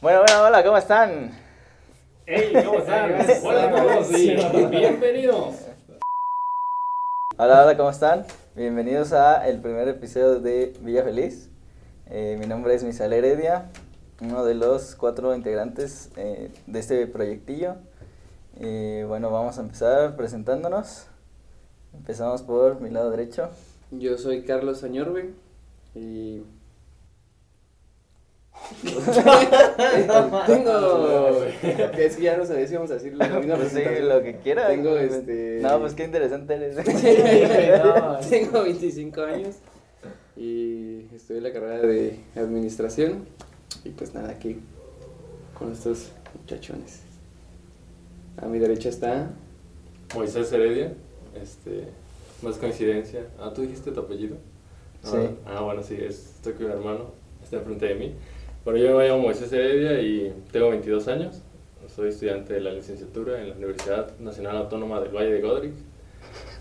Bueno, bueno, hola, ¿cómo están? ¡Hey! ¿Cómo están? Hola a todos y bienvenidos. Hola, hola, ¿cómo están? Bienvenidos a el primer episodio de Villa Feliz. Eh, mi nombre es Misael Heredia, uno de los cuatro integrantes eh, de este proyectillo. Y bueno, vamos a empezar presentándonos. Empezamos por mi lado derecho. Yo soy Carlos Añorbe y tengo es que ya no sabía si vamos a decir la misma Pues sí, lo que quiera. Tengo este No, pues qué interesante eres. tengo 25 años y estudié la carrera de administración y pues nada aquí con estos muchachones. A mi derecha está Moisés Heredia, este, más coincidencia. Ah, ¿tú dijiste tu apellido? Ah, Sí. Ah, bueno, sí, es, estoy con mi hermano, está enfrente de mí. Bueno, yo me llamo Moisés Heredia y tengo 22 años. Soy estudiante de la licenciatura en la Universidad Nacional Autónoma del Valle de Godrich.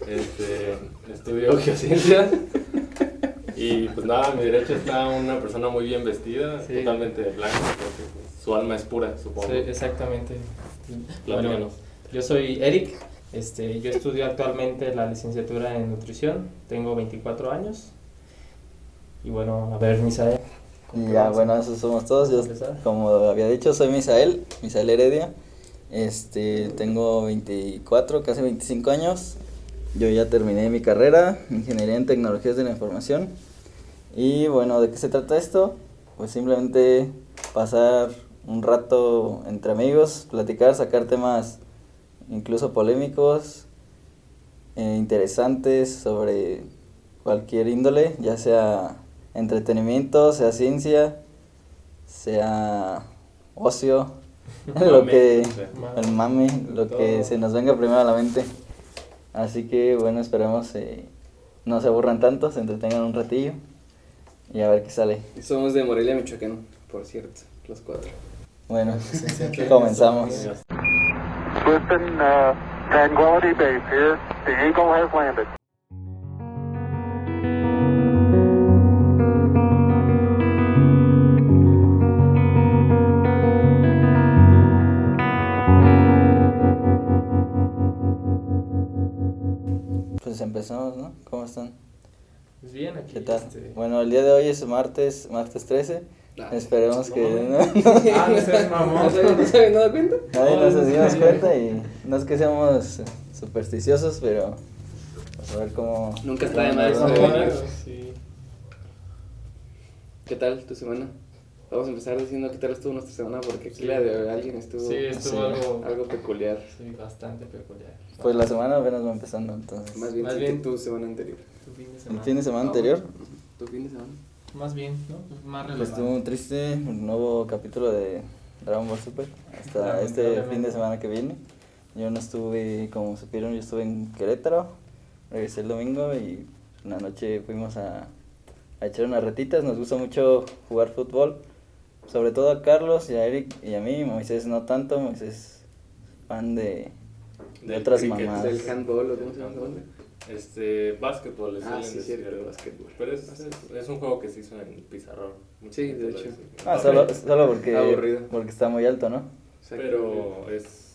Este, estudio geociencias. Y pues nada, a mi derecha está una persona muy bien vestida, Sí. totalmente blanca, porque pues, su alma es pura, supongo. Sí, exactamente. Bueno, yo soy Eric, este, yo estudio actualmente la licenciatura en nutrición, tengo 24 años. Y bueno, a ver, Misael. ¿Cómo Y ya, bueno, esos somos todos. Yo, como había dicho, soy Misael, Misael Heredia. Este, tengo 24, casi 25 años. Yo ya terminé mi carrera, Ingeniería en Tecnologías de la Información. Y bueno, ¿de qué se trata esto? Pues simplemente pasar un rato entre amigos, platicar, sacar temas incluso polémicos, eh, interesantes sobre cualquier índole, ya sea entretenimiento, sea ciencia, sea ocio, lo que o sea. el mame, lo que se nos venga primero a la mente. Así que bueno, esperemos eh, no se aburran tanto, se entretengan un ratillo y a ver qué sale. somos de Morelia, Michoacán, por cierto, los cuatro. Bueno, comenzamos. Houston, uh, Tranquility Base here. The Eagle has landed. Empezamos, ¿no? ¿Cómo están? Pues bien, aquí. ¿Qué tal? este- Bueno, el día de hoy es martes, martes 13. Ah. Esperemos que no. no, Ah, no seas mamón. ¿No se, ¿No se habían dado cuenta? nadie nos No, dimos cuenta y no es que seamos supersticiosos, pero pues a ver cómo... Nunca está de más. ¿Qué tal tu semana? Vamos a empezar diciendo qué tal estuvo nuestra semana porque aquí Sí. la de alguien estuvo Sí, estuvo Sí. algo, algo peculiar. sí, bastante peculiar. Pues la semana apenas va empezando, entonces. Más bien, Más sí, bien. que tu semana anterior. Tu fin de El semana. fin de semana Ah, anterior, Tu fin de semana. Más bien, ¿no? Pues Más pues relevante. estuvo triste, un nuevo capítulo de Dragon Ball Super, hasta este Lamentablemente. fin de semana que viene. Yo no estuve, como supieron, yo estuve en Querétaro, regresé el domingo y en la noche fuimos a, a echar unas retitas, nos gusta mucho jugar fútbol, sobre todo a Carlos y a Eric y a mí, Moisés no tanto, Moisés es fan de, de Del otras cricket. mamadas. Del handball o cómo se llama? Este, básquetbol, Ah, sí, cierto, ¿verdad? básquetbol. Pero es, es, es un juego que se hizo en pizarrón. Mucha Sí, de hecho. Ah, solo, solo porque, Aburrido. porque está muy alto, ¿no? Pero es,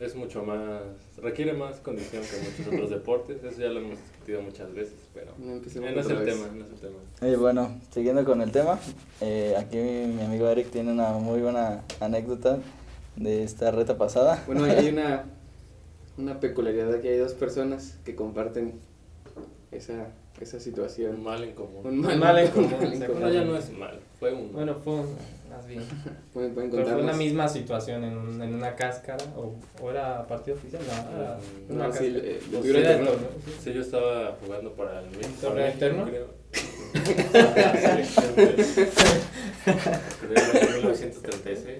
es mucho más, requiere más condición que muchos otros deportes. Eso ya lo hemos discutido muchas veces, pero No eh, no es el tema, no es el tema. Oye, bueno, siguiendo con el tema, eh, aquí mi, mi amigo Eric tiene una muy buena anécdota de esta reta pasada. Bueno, hay una, una peculiaridad aquí. Hay dos personas que comparten esa, esa Un situación. mal en común. Un mal, mal en un común, mal en o sea, común. No, ya no es mal, fue un Bueno, fue un- más bien. Pueden, pueden Pero fue la misma situación en, un- en una cáscara o, o era partido oficial, no, era Mm, una no, sí, cáscara. eh, sea, torneo. torneo, sí. Sí, yo estaba jugando para el México. ¿Torneo interno? Creo. Creo en 1936.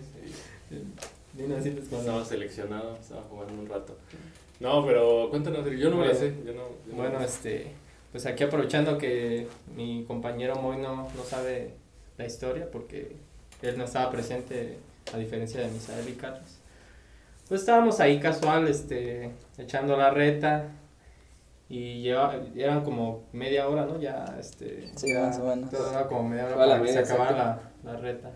y- 1940. Estaba seleccionado, estaba jugando un rato. No, pero cuéntanos, yo no me la sé. Yo no, yo no Bueno, sé. este, pues aquí aprovechando que mi compañero Moy no, no sabe la historia porque él no estaba presente a diferencia de Misael y Carlos. Pues estábamos ahí casual, este, echando la reta y lleva, eran como media hora, ¿no? Ya, este, Sí, ya más o menos. Era como media hora Toda la para que se acabara la, la reta.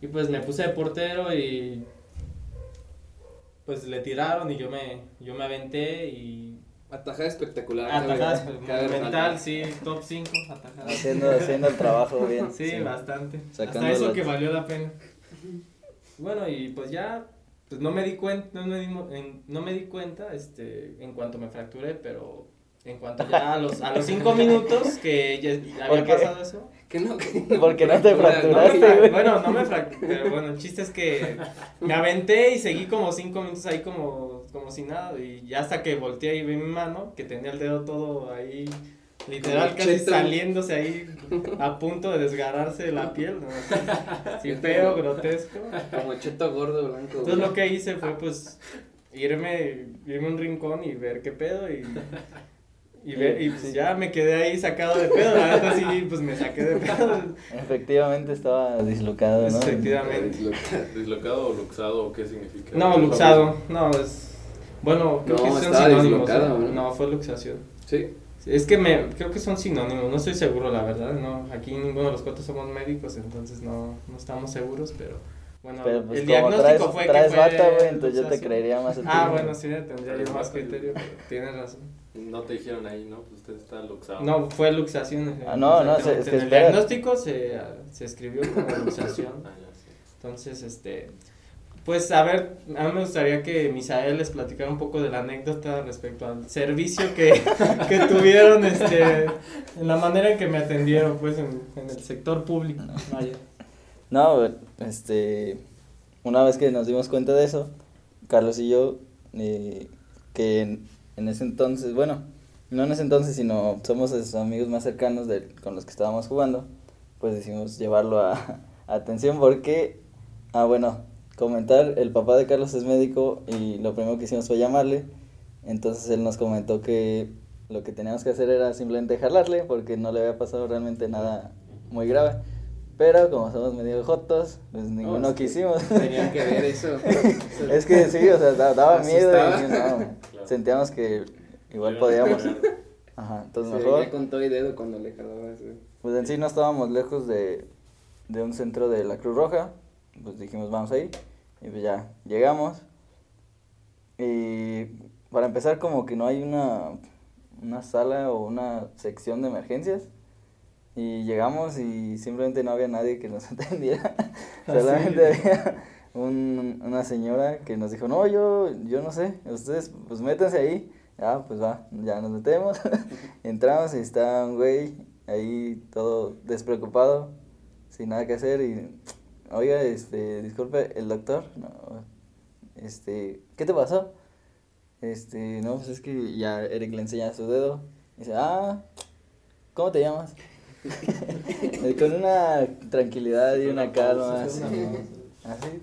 Y pues me puse de portero y pues le tiraron y yo me, yo me aventé y Atajada espectacular. atajadas cabe- cabe mental, resaltar. sí, top 5 atajadas. Haciendo, haciendo el trabajo bien. Sí, bastante. Sacando Hasta eso que valió la pena. Bueno, y pues ya, pues no me di cuenta, no me di, no me di cuenta, este, en cuanto me fracturé, pero en cuanto ya a los, a los cinco minutos que ya había ¿Por qué? pasado eso. Que no, que Porque no te No me fracturaste, fra- güey. bueno, no me fracturé, pero bueno, el chiste es que me aventé y seguí como cinco minutos ahí como, como si nada, y ya hasta que volteé y vi mi mano, que tenía el dedo todo ahí, literal casi saliéndose ahí, a punto de desgarrarse de la piel, ¿no? Sí, feo, grotesco. Como cheto gordo blanco. Entonces lo que hice fue pues irme, irme a un rincón y ver qué pedo y, y, ver, y pues ya me quedé ahí sacado de pedo, la verdad sí, pues me saqué de pedo. Efectivamente estaba dislocado, ¿no? Efectivamente. ¿Dislocado o luxado o qué significa? No, luxado, no, es... Bueno, creo No, que son sinónimos. ¿eh? ¿no? No, fue luxación. Sí. Es que me, creo que son sinónimos, no estoy seguro la verdad, no, aquí ninguno de los cuatro somos médicos, entonces no, no estamos seguros, pero bueno, Pero pues el diagnóstico traes, fue traes que fue bata, güey, entonces yo te creería más. Ah, bueno, sí, tendría yo más criterio, pero tienes razón. No te dijeron ahí, ¿no? Pues usted está luxado. No, fue luxación. Ah, no, no, exactamente. es que En el espera. diagnóstico se, se escribió como luxación. Ah, ya, sí. Entonces, este, pues a ver, a mí me gustaría que Misael les platicara un poco de la anécdota respecto al servicio que, que tuvieron, este, en la manera en que me atendieron, pues, en, en el sector público. Vaya. No, este, una vez que nos dimos cuenta de eso, Carlos y yo, eh, que en, ese entonces, bueno, no en ese entonces, sino somos sus amigos más cercanos de, con los que estábamos jugando, pues decidimos llevarlo a, a atención porque, ah, bueno, comentar, el papá de Carlos es médico y lo primero que hicimos fue llamarle, entonces él nos comentó que lo que teníamos que hacer era simplemente jalarle porque no le había pasado realmente nada muy grave. Pero como somos medio jotos, pues ninguno que quisimos. Tenían que ver eso. es que sí, o sea, da- daba miedo y no, Claro. sentíamos que igual Pero- podíamos. Ajá, entonces Se mejor. con todo y dedo cuando le jalabas. güey. Pues en sí no estábamos lejos de, de un centro de la Cruz Roja, pues dijimos vamos ahí, y pues ya llegamos. Y para empezar como que no hay una, una sala o una sección de emergencias. Y llegamos y simplemente no había nadie que nos atendiera. Solamente había un- una señora que nos dijo, no, yo, yo no sé, ustedes pues métanse ahí. Ah, pues va, ya nos metemos. Entramos y está un güey ahí todo despreocupado, sin nada que hacer y, oiga, este, disculpe, el doctor, no, este, ¿qué te pasó? Este, no, pues es que ya Eric le enseña su dedo. Y dice, ah, ¿cómo te llamas? Con una tranquilidad y una calma, así, así,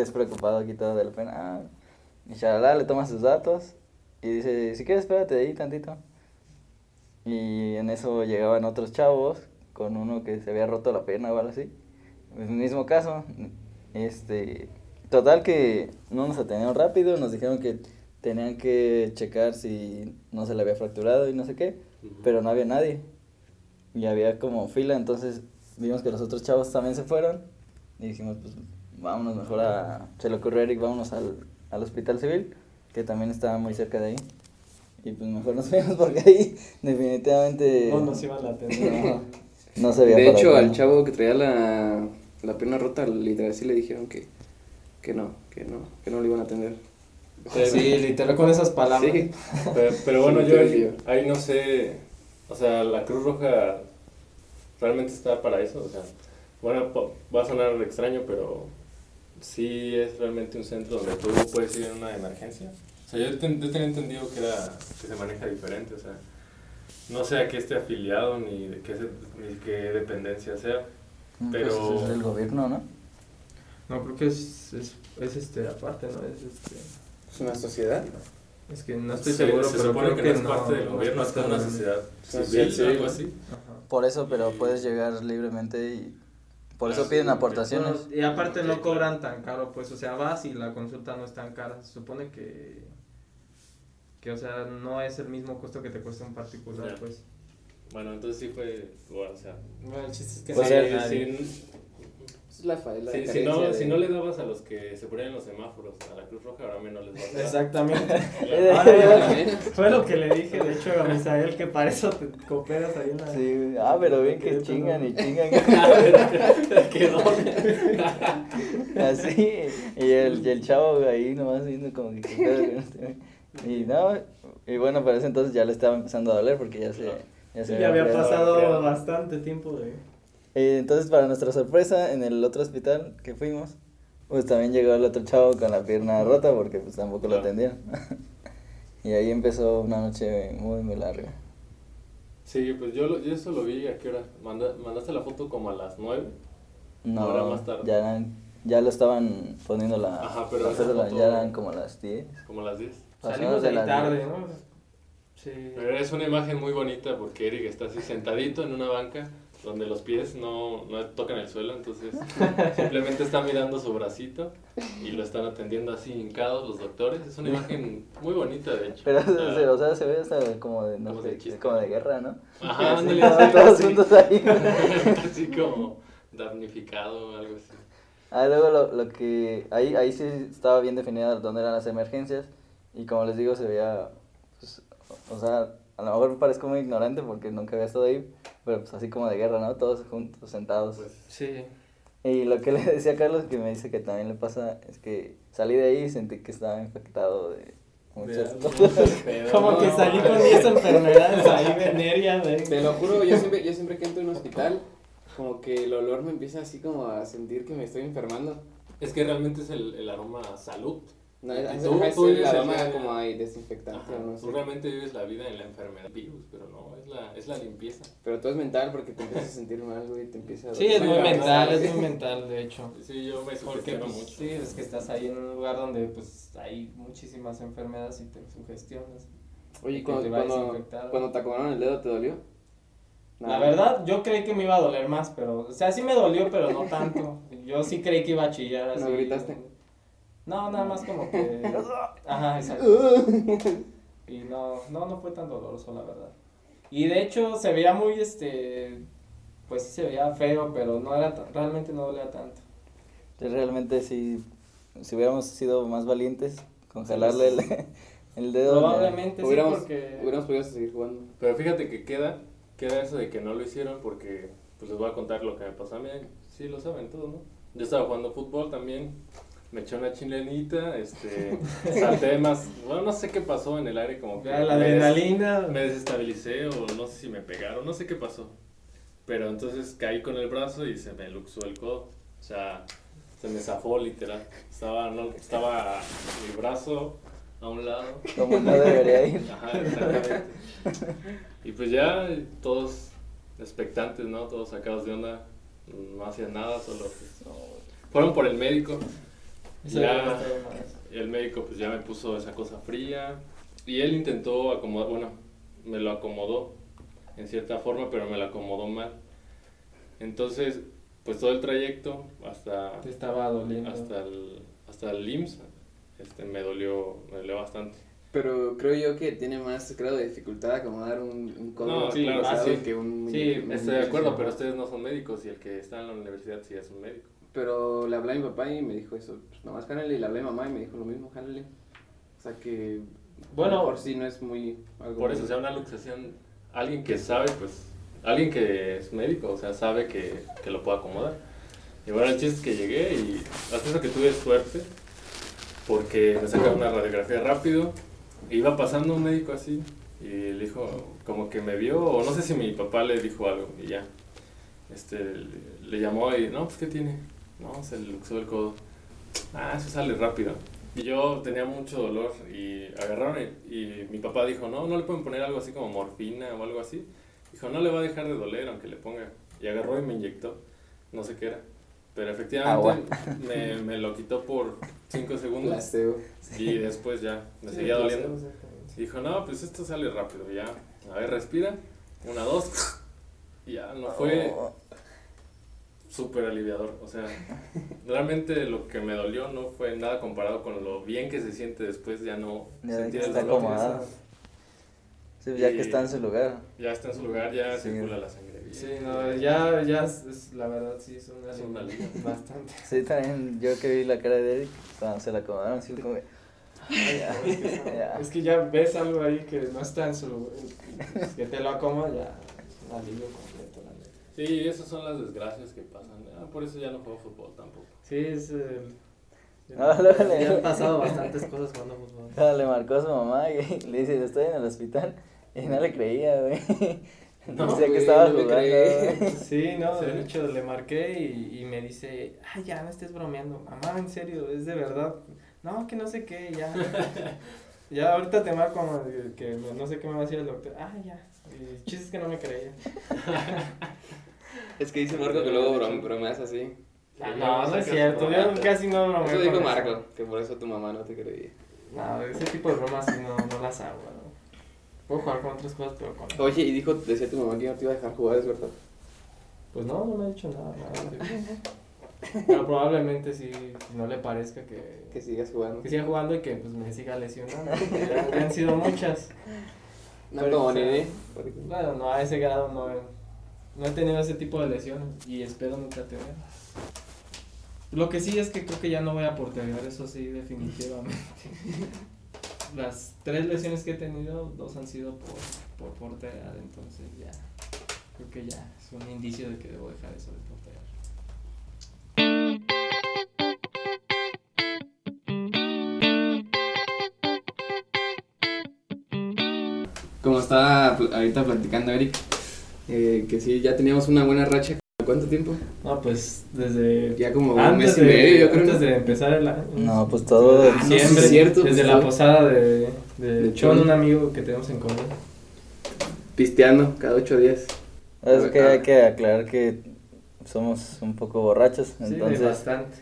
despreocupado, quitado de la pena. Ah, y shalala, le toma sus datos y dice, si quieres, espérate ahí tantito. Y en eso llegaban otros chavos con uno que se había roto la pierna o algo así. El mismo caso. Este, total que no nos atendieron rápido, nos dijeron que tenían que checar si no se le había fracturado y no sé qué, pero no había nadie. Y había como fila, entonces vimos que los otros chavos también se fueron y dijimos, pues vámonos mejor a, se le ocurrió a Eric, vámonos al, al hospital civil, que también estaba muy cerca de ahí. Y pues mejor nos fuimos porque ahí definitivamente No nos iban a atender. no, se veía De hecho, acá. al chavo que traía la, la pierna rota, literal sí le dijeron que, que no, que no, que no lo iban a atender. Sí, literal con esas palabras. Sí. Pero, pero bueno, Sí, yo ahí, no sé, o sea, la Cruz Roja realmente está para eso, o sea, bueno, va a sonar extraño, pero sí es realmente un centro donde tú puedes ir en una emergencia. O sea, yo, ten- yo tenía entendido que, era, que se maneja diferente, o sea, no sé a qué esté afiliado ni de qué, ni qué dependencia sea. Mm, pero- Pues es el gobierno, ¿no? No, creo que es, es, es este, aparte, ¿no? Es este... Es una sociedad. Es que no estoy Se- seguro, se pero supone creo que, que, no es parte del no gobierno, es parte como una del- sociedad civil, civil. algo así. Ajá. Por eso, pero puedes llegar libremente y por eso piden aportaciones. Y aparte no cobran tan caro, pues, o sea, vas y la consulta no es tan cara. Se supone que, que o sea, no es el mismo costo que te cuesta un particular, pues. Bueno, entonces sí fue, bueno, o sea, Bueno, el chiste es que Pues sí, Es la faela de Si, si, no, si no le dabas a los que se ponían en los semáforos a la Cruz Roja, ahora menos les vas a dar. Exactamente. Ahora, Fue lo que le dije, de hecho, a Misael, que para eso te cooperas ahí en la... Sí, ah, pero bien que chingan y chingan. Quedó. Así, y el, y el chavo ahí nomás viendo como que. Y no, y bueno, para ese entonces ya le estaba empezando a doler porque ya se, ya se ya había enfriado. pasado bastante tiempo de... Eh, entonces, para nuestra sorpresa, en el otro hospital que fuimos, pues también llegó el otro chavo con la pierna rota porque pues tampoco lo Claro. atendieron. y ahí empezó una noche muy, muy larga. Sí, pues yo, lo- yo eso lo vi a qué hora. Manda- mandaste la foto como a las 9. No, más tarde. ya, eran- ya lo estaban poniendo la... Ajá, pero la foto- ya eran como las 10. Como a las 10. Pasadas Salimos de las tarde, 10. ¿no? Sí. Pero es una imagen muy bonita porque Eric está así sentadito en una banca donde los pies no, no tocan el suelo, entonces simplemente está mirando su bracito y lo están atendiendo así hincados los doctores. Es una imagen muy bonita, de hecho. Pero, O sea, se- o sea, se ve hasta como de, no Como sé, de como de guerra, ¿no? Ajá, ándale, así, todos juntos ahí. así como damnificado o algo así. Ah, luego lo, lo que, ahí, ahí sí estaba bien definida dónde eran las emergencias y como les digo, se veía, pues, o sea, a lo mejor parezco muy ignorante porque nunca había estado ahí, pero pues así como de guerra, ¿no? Todos juntos, sentados. Pues, Sí. Y lo que le decía a Carlos, que me dice que también le pasa, es que salí de ahí y sentí que estaba infectado de muchas cosas. Como no, que salí con no, 10 enfermedades ahí venéreas, Te de... lo juro, yo siempre, yo siempre que entro en un hospital, como que el olor me empieza así como a sentir que me estoy enfermando. Es que realmente es el, el aroma a salud. No, es, tú- es tú aroma día- como hay desinfectante Ajá, o no Tú sé. realmente vives la vida en la enfermedad virus, pero no, es la, es la limpieza. Pero todo es mental porque te empiezas a sentir mal, güey, te empieza a... Sí, es muy mental, es muy mental, de hecho. Sí, yo me Porque sugestiono pues, mucho. sí, es que estás ahí en un lugar donde pues hay muchísimas enfermedades y te sugestionas. Oye, cuando, te cuando, cuando te acomodaron el dedo, ¿te dolió? La Nada. verdad, yo creí que me iba a doler más, pero, o sea, sí me dolió, pero no tanto. Yo sí creí que iba a chillar así. ¿No gritaste? No, nada más como que... Ajá, exacto. Y no, no, no fue tan doloroso, la verdad. Y de hecho se veía muy, este, pues sí se veía feo, pero no era, tan- realmente no dolía tanto. Sí, realmente sí, si hubiéramos sido más valientes con jalarle el, el dedo. Probablemente sí, Hubiéramos, porque... hubiéramos podido seguir jugando. Pero fíjate que queda, queda eso de que no lo hicieron porque, pues les voy a contar lo que me pasó a mí. Sí, lo saben todos, ¿no? Yo estaba jugando fútbol también, me eché una chilenita, este, salté más, bueno, no sé qué pasó en el aire, como que Ya, la me des- adrenalina. me desestabilicé o no sé si me pegaron, no sé qué pasó. Pero entonces caí con el brazo y se me luxó el codo. O sea, se me zafó literal. Estaba, no, estaba mi brazo a un lado. Como no debería ir. Ajá, exactamente. Y pues ya todos expectantes, ¿no? Todos sacados de onda. No hacían nada, solo pues, fueron por el médico. Eso Ya. el médico pues ya me puso esa cosa fría. Y él intentó acomodar, bueno, me lo acomodó en cierta forma, pero me lo acomodó mal. Entonces, pues todo el trayecto hasta, Te estaba doliendo. hasta el, hasta el IMSS este, me dolió, me dolió bastante. Pero creo yo que tiene más grado de dificultad acomodar un, un codo No, sí, claro, pesado sí. que un Sí, un Estoy de muñeco. acuerdo, pero ustedes no son médicos y el que está en la universidad sí es un médico. Pero le hablé a mi papá y me dijo eso, pues nomás jálale, y le hablé a mi mamá y me dijo lo mismo, jálale. O sea que, Bueno. por sí no es muy... Algo Por eso, o sea, una luxación, alguien que sabe, pues, alguien que es médico, o sea, sabe que, que lo puede acomodar. Y bueno, el chiste es que llegué y hasta eso que tuve suerte, porque me sacaron una radiografía rápido, iba pasando un médico así, y le dijo, como que me vio, o no sé si mi papá le dijo algo, y ya. Este, le, le llamó y, no, pues, ¿qué tiene? No, se le luxó el codo. Ah, eso sale rápido. Y yo tenía mucho dolor y agarraron y, y mi papá dijo, no, no le pueden poner algo así como morfina o algo así. Dijo, no le va a dejar de doler aunque le ponga. Y agarró y me inyectó. No sé qué era. Pero efectivamente me, me lo quitó por 5 segundos Placebo. y después ya me Sí, seguía placebo, doliendo. dijo, no, pues esto sale rápido, ya. A ver, respira. Una, dos. Y ya, no fue Oh, súper aliviador. O sea, realmente lo que me dolió no fue nada comparado con lo bien que se siente después ya no Ya sentir que el está dolor. acomodado. sí, ya que está en su lugar. Ya está en su lugar, ya Sí. circula la sangre. Sí, no, ya, ya es, es- la verdad sí es una, Es una liga. bastante. Sí, también yo que vi la cara de Eric cuando se la acomodaron, así como. que, "Ay, ya, ya". Es que ya ves algo ahí que no está en su... que te lo acomoda ya es un alivio completo. Sí, esas son las desgracias que pasan. Ah, por eso ya no juego fútbol tampoco. Sí, es el... No, luego le- ya han pasado bastantes cosas jugando fútbol. Cuando le marcó a su mamá y le dice, estoy en el hospital. Y no le creía, güey. No, Decía que estaba no jugando. Sí, no, Sí. de hecho le marqué y, y me dice, ay, ya, no estés bromeando. Mamá, en serio, es de verdad. No, que no sé qué, ya. ya, ahorita te marco, mamá, que, que no sé qué me va a decir el doctor. Ah, ya. El chiste es que no me creía. Es que dice Marco que luego brom- bromeas así. Ah, no, no es cierto, yo casi no bromeo. Eso dijo Marco, que por eso tu mamá no te creía. No, ese tipo de bromas no, no las hago, ¿no? Puedo jugar con otras cosas, pero con... Oye, y dijo, decía tu mamá que no te iba a dejar jugar, ¿es verdad? Pues no, no me ha dicho nada, nada. Pero probablemente sí, no le parezca que, Que sigas jugando. que siga jugando y que pues me siga lesionando. Han sido muchas. No Pero, como nene. Bueno, no a ese grado no he, no he tenido ese tipo de lesiones y espero nunca tener. Lo que sí es que creo que ya no voy a porterear, eso sí, definitivamente. Las tres lesiones que he tenido, dos han sido por, por porterear, entonces ya, creo que ya es un indicio de que debo dejar eso de porterear. Como estaba pl- ahorita platicando Eric, eh, que sí, ya teníamos una buena racha. ¿Cuánto tiempo? No, pues desde Ya como un antes, mes y de, medio, yo creo. antes de empezar el año. No, pues todo. Ah, no, sí, Diciembre, es cierto, desde pues, la posada de, de, De Chon, un amigo que tenemos en común. Pisteando cada ocho días. Es que Ah. hay que aclarar que somos un poco borrachos. Sí, Entonces, bastante.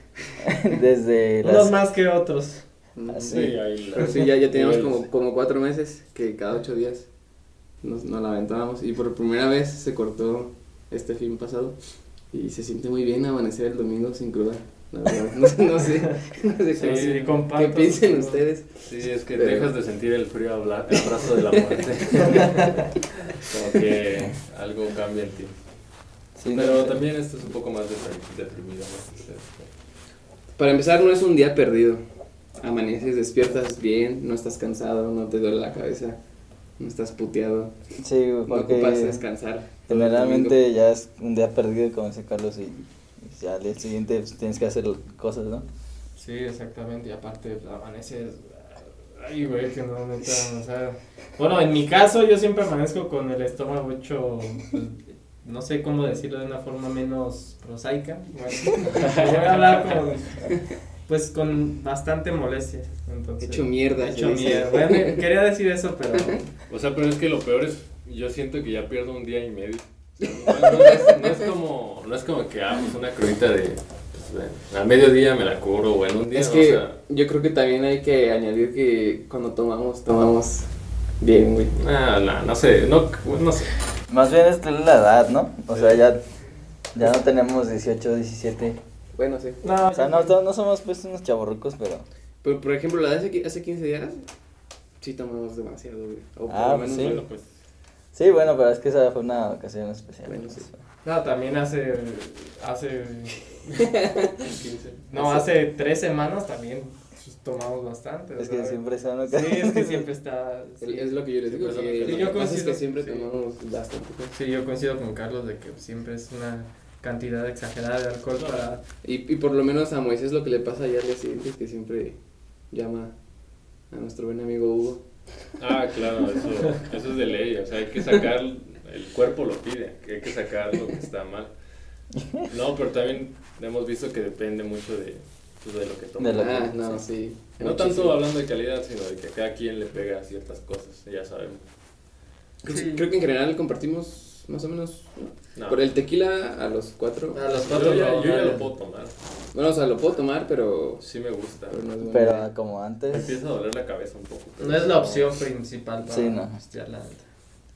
desde Unos las. más que otros. Mm, Así. Sí, ahí la- Pero sí, ya, ya teníamos como, como cuatro meses que cada ocho días nos, nos la aventábamos. Y por primera vez se cortó este fin pasado. Y se siente muy bien amanecer el domingo sin cruda. La verdad. No, sé- no sé. No sé Sí, cómo- sí, ¿Qué comparto. piensen ustedes? Sí, es que Pero- dejas de sentir el frío habla- el abrazo de la muerte. Como que algo cambia en ti. sí, Pero no, también esto es un poco más deprimido. ¿no? Este, Para empezar, no es un día perdido. Amaneces, despiertas bien, no estás cansado, no te duele la cabeza, estás puteado, Sí, no porque ocupas descansar. generalmente ya es un día perdido, como dice Carlos, y y ya al día siguiente pues, tienes que hacer cosas, ¿no? Sí, exactamente. Y aparte, pues, amaneces. Ay, güey, que no, neta, o sea. Bueno, en mi caso, yo siempre amanezco con el estómago hecho. pues, no sé cómo decirlo de una forma menos prosaica. Bueno, voy a hablar con. Pues con bastante molestia. Entonces, Hecho mierda, Hecho mierda. Bueno, quería decir eso, pero. O sea, pero es que lo peor es, yo siento que ya pierdo un día y medio. O sea, no, no es, no es como, no es como que hagamos una crudita de, pues, al mediodía me la curo o en un día, Es o que sea, yo creo que también hay que añadir que cuando tomamos, tomamos bien, güey. nah, nah, no sé, no, no sé. Más bien es la edad, ¿no? O sea, ya, ya no tenemos 18, 17. Bueno, sí. No, O sea, no, no somos pues unos chavorrucos, pero... Pero por ejemplo, la de hace, hace 15 días, sí tomamos demasiado, güey. O por Ah, lo pues menos, sí. Bueno, pues, Sí, bueno, pero es que esa fue una ocasión especial. Bueno, sí. No, también hace. Hace. 15. No, hace tres semanas también pues, tomamos bastante. Es que sea, siempre son Sí, es que siempre está. Es- sí. Es lo que yo les digo. Sí, que que yo pasa es coincido, que siempre sí. tomamos bastante. pues. Sí, yo coincido con Carlos de que siempre es una cantidad exagerada de alcohol para. Y, y por lo menos a Moisés lo que le pasa ya al día siguiente es que siempre llama a nuestro buen amigo Hugo. Ah, claro, eso, eso es de ley, o sea, hay que sacar, el cuerpo lo pide, que hay que sacar lo que está mal. No, pero también hemos visto que depende mucho de, pues, de lo que toma. Ah, no, sí. No Muchísimo. tanto hablando de calidad, sino de que cada quien le pega a ciertas cosas, ya sabemos. Sí. Creo que en general compartimos más o menos. ¿no? No. Por el tequila a los cuatro. A los Yo ya, no, yo ya lo puedo tomar, Bueno, o sea, lo puedo tomar, pero. sí me gusta. Pero no Pero como Me antes... empieza a doler la cabeza un poco. No es la opción principal para Sí, no. la.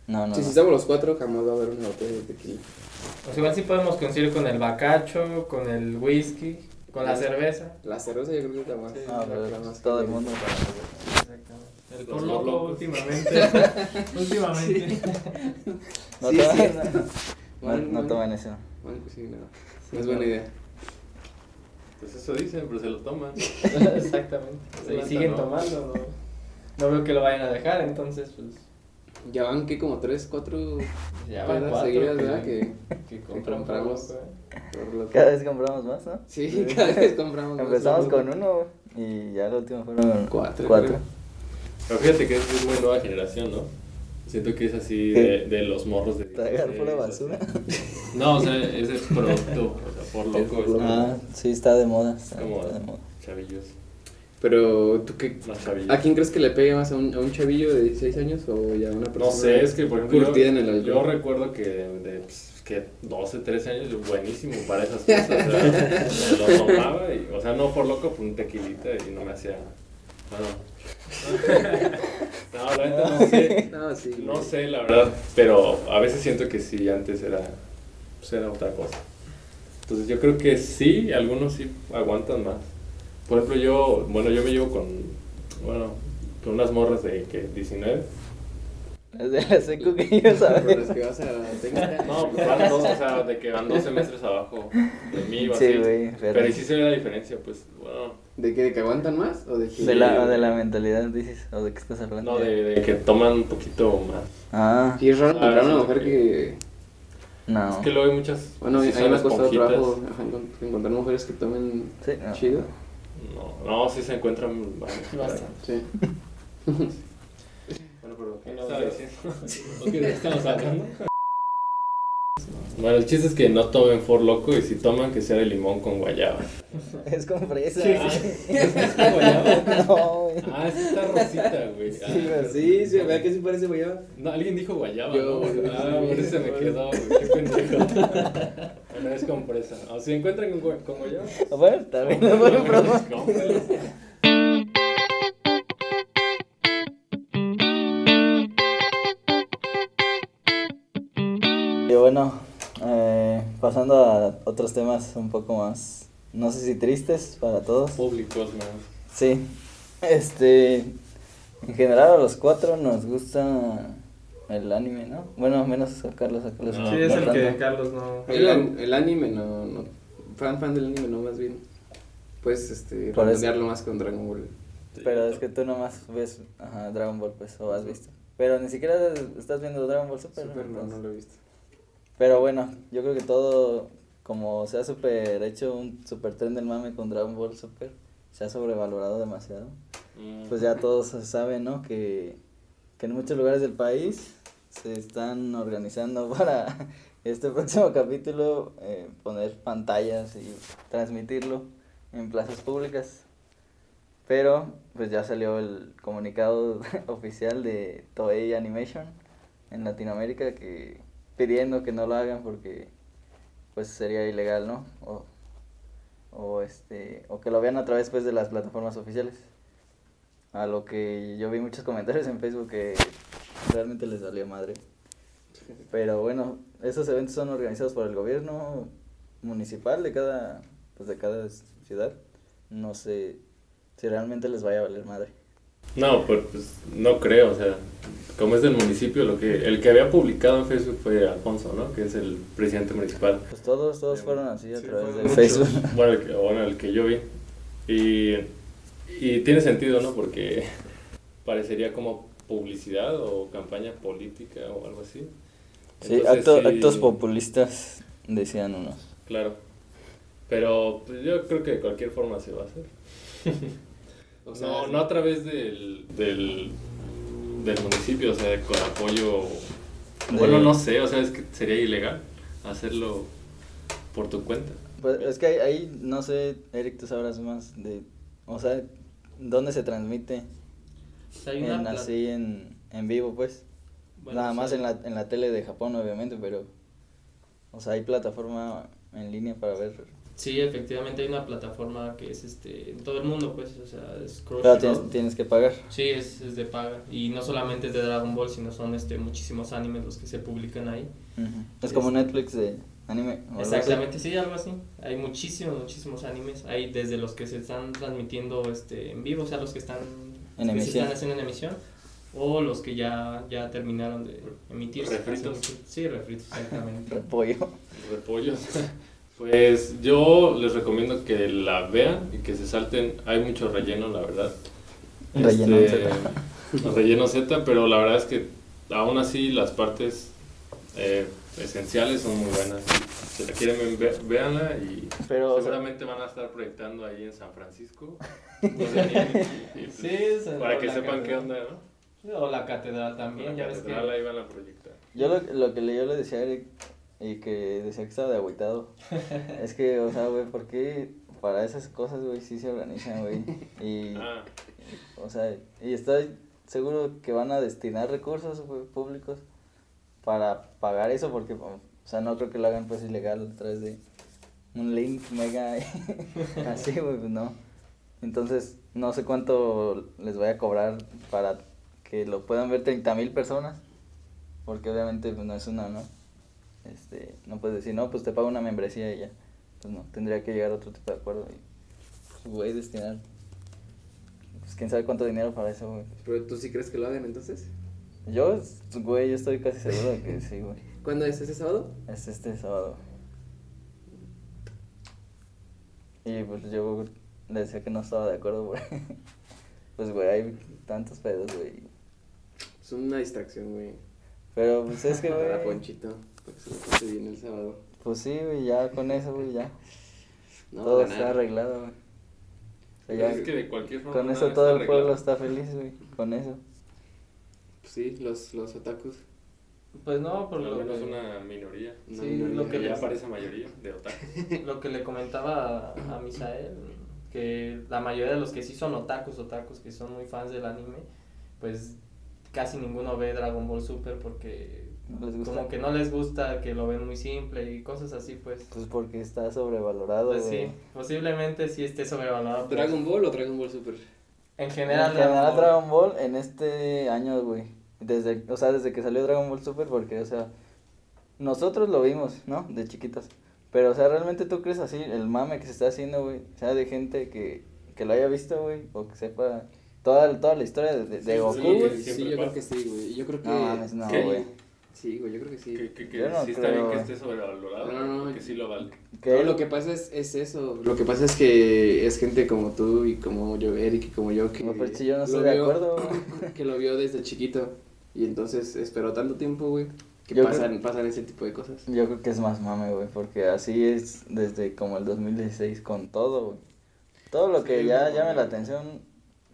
No, no, Sí, si estamos los cuatro, jamás va a haber una botella de tequila. O sea, igual sí podemos coincidir con el bacacho, con el whisky, con la cerveza. La cerveza yo creo que es la más. Sí, la pero todo el mundo... Exactamente. El los loco últimamente. últimamente. No, sí, tomen, pues sí, no, no, eso. no. es buena idea. Pues eso dicen, pero se lo toman. Exactamente. Y siguen tomando. No veo que lo vayan a dejar, entonces pues... Ya van que como 3, 4 ya van cuatro, seguidas, ¿verdad? Que, compramos. cada vez compramos más, ¿no? Sí, cada vez compramos Empezamos más. Empezamos con uno y ya el último fueron 4. 4. Pero fíjate que es muy nueva generación, ¿no? Siento que es así de, de los morros de... Tragar 16, pura así. basura. No, o sea, es el producto, o sea, por loco. por es Ah, sí, está de moda. Está, como está de moda. chavillos, Pero, ¿tú qué? más chavillos. ¿A quién crees que le pegue más? ¿A un, a un chavillo de 16 años o ya a una persona? No sé, es que por ejemplo, yo, en el yo recuerdo que de, de, pues, que 12, 13 años, buenísimo para esas cosas. O sea, me lo tomaba y, o sea, no por loco, pues un tequilita y no me hacía. Bueno. No, la neta no sé. No, sí. No sé, la verdad, pero a veces siento que sí, antes era, pues era otra cosa. Entonces yo creo que sí, algunos sí aguantan más. Por ejemplo, yo, bueno, yo me llevo con, bueno, con unas morras de que 19. Es de la secu que yo Por sabía. los que vas a la técnica. No, pues van dos, o sea, de que van dos semestres abajo de mí Sí, así. pero- Pero sí se ve la diferencia, pues, bueno, ¿De que, de que aguantan más o de que.? De la, de la mentalidad, dices. ¿O de qué estás hablando? no, de, de que toman un poquito más. Ah, Y es raro encontrar Ah, una sí, mujer sí. que. no. Es que luego hay muchas. Bueno, sí a mí me ha costado trabajo encontrar mujeres que tomen Sí, no. chido. No, no, sí se encuentran bastante. Sí. Bueno, pero ¿qué No, estaba yo- diciendo? ¿O qué qué estamos hablando? Bueno, el chiste es que no tomen for loco y si toman que sea de limón con guayaba. Es con fresa. Sí, sí. ¿Es con guayaba? No, güey. Ah, es rosita, güey. Ah, güey. Sí, sí, vea que sí parece guayaba. No, alguien dijo guayaba, Yo, ¿no? güey. Ah, por eso se me quedó, güey. Qué pendejo. Bueno, es con presa. O si encuentran con, gua- con guayaba. Bueno, también no fue pasando a otros temas un poco más, no sé si tristes para todos. Públicos, man. Sí, este, en general a los cuatro nos gusta el anime, ¿no? Bueno, menos a Carlos, a Carlos. No, Sí, es el que Carlos no. El, an- el anime no, no. Fan, fan del anime no, más bien. Puedes este, redondearlo más con Dragon Ball. Pero es que tú nomás ves ajá, Dragon Ball, pues, o has visto. Pero ni siquiera estás viendo Dragon Ball Super. Super, no, no lo he visto. Pero bueno, yo creo que todo, como se ha super hecho un super tren del mame con Dragon Ball Super, se ha sobrevalorado demasiado. Mm. Pues ya todos saben, ¿no? Que, que en muchos lugares del país se están organizando para este próximo capítulo eh, poner pantallas y transmitirlo en plazas públicas. Pero pues ya salió el comunicado oficial de Toei Animation en Latinoamérica que pidiendo que no lo hagan porque pues sería ilegal, ¿no? O, o este o que lo vean a través pues de las plataformas oficiales. A lo que yo vi muchos comentarios en Facebook que realmente les salió madre. Pero bueno, esos eventos son organizados por el gobierno municipal de cada pues de cada ciudad. No sé si realmente les vaya a valer madre. No, pues, pues, no creo, o sea, como es del municipio, lo que el que había publicado en Facebook fue Alfonso, ¿no? Que es el presidente municipal. Pues todos todos fueron así a Sí, través de muchos. Facebook. Bueno, el que, bueno, el que yo vi. Y, y tiene sentido, ¿no? Porque parecería como publicidad o campaña política o algo así. Sí, acto- sí, actos populistas decían unos. Claro. Pero pues, yo creo que de cualquier forma se va a hacer. O sea, no, no a través del, del, del municipio, o sea, con apoyo. De- Bueno, no sé, o sea, es que sería ilegal hacerlo por tu cuenta. Pues es que ahí, ahí, no sé, Eric, tú sabrás más de, o sea, dónde se transmite O sea, en, así en, en vivo, pues. bueno, Nada más en la, en la tele de Japón, obviamente, pero, o sea, hay plataforma en línea para ver. Sí, efectivamente hay una plataforma que es este en todo el mundo, pues, o sea, es Pero Crunchyroll. tienes, tienes que pagar. Sí, es, es de paga. Y no solamente es de Dragon Ball, sino son este muchísimos animes los que se publican ahí. Es como Netflix de anime. o algo así. Exactamente, sí, algo así. Hay muchísimos, muchísimos animes. Hay desde los que se están transmitiendo este en vivo, o sea, los que están, En que se emisión. están haciendo en emisión, o los que ya, ya terminaron de emitirse. Refritos. Sí, refritos, exactamente. Repollo. repollos. Pues yo les recomiendo que la vean y que se salten. Hay mucho relleno, la verdad. Relleno Este, Relleno Z, pero la verdad es que aún así las partes eh, esenciales son muy buenas. Si la quieren ver, véanla y Pero, o sea, seguramente van a estar proyectando ahí en San Francisco. No sé ni- y- Sí, para que sepan qué catedral. onda, ¿no? O la catedral también, La ya ves que... catedral ahí van a proyectar. Yo lo, lo que yo le decía a Eric y que decía que estaba de agüitado. es que, o sea, güey, ¿por qué para esas cosas, güey, sí se organizan, güey? Y, Ah, o sea, y estoy seguro que van a destinar recursos güey, públicos para pagar eso porque, o sea, no creo que lo hagan pues ilegal a través de un link mega así, güey, pues no. Entonces, no sé cuánto les voy a cobrar para que lo puedan ver 30 mil personas, porque obviamente pues, no es una, ¿no? Este, no puedes decir, no, pues te pago una membresía y ya. Pues no, tendría que llegar a otro tipo de acuerdo y, pues, güey, destinar. Pues quién sabe cuánto dinero para eso, güey. Pero tú sí crees que lo hagan entonces. Yo, güey, yo estoy casi seguro de que sí, güey. ¿Cuándo es ese sábado? Es este sábado. Y pues yo le decía que no estaba de acuerdo, güey. Pues, güey, hay tantos pedos, güey. Es una distracción, güey. Pero, pues es que, güey. Ponchito, que se lo pase bien el sábado. Pues sí, güey, ya con eso, güey, ya. No, todo está arreglado, güey. O sea, ya es que de cualquier forma con eso todo el arreglado. pueblo está feliz, güey. Con eso. Pues sí, los, los otakus. Pues no, por Al lo menos que, una minoría. Una Sí, minoría. lo Que ya parece mayoría de otaku. lo que le comentaba a, a Misael, que la mayoría de los que sí son otakus, otakus, que son muy fans del anime, pues casi ninguno ve Dragon Ball Super porque ¿No les gusta? como que no les gusta, que lo ven muy simple y cosas así, pues. Pues porque está sobrevalorado, Pues sí, posiblemente sí esté sobrevalorado. pero ¿Dragon Ball o Dragon Ball Super? En En general, general Dragon Ball en este año, güey. Desde, o sea, desde que salió Dragon Ball Super, porque, o sea, nosotros lo vimos, ¿no? De chiquitos. Pero, o sea, ¿realmente tú crees así el mame que se está haciendo, güey? O sea, de gente que, que lo haya visto, güey, o que sepa toda, toda la historia de, de, Sí, Goku, sí, güey. sí, yo creo que sí, güey. Yo creo que. No mames, no, güey. Sí, güey, yo creo que sí. Que, que, que Yo no sí está creo, bien que esté sobrevalorado. No, no, que sí lo vale. No, lo que pasa es, es eso. Lo que pasa es que es gente como tú y como yo, Eric, y como yo que. No, pero si yo no lo estoy de vio- acuerdo. Que lo vio desde chiquito. Y entonces esperó tanto tiempo, güey. Que Yo pasan, pasan ese tipo de cosas. Yo creo que es más mame, güey, porque así es desde como el 2016 con todo, güey. Todo lo que Sí, ya llame la atención,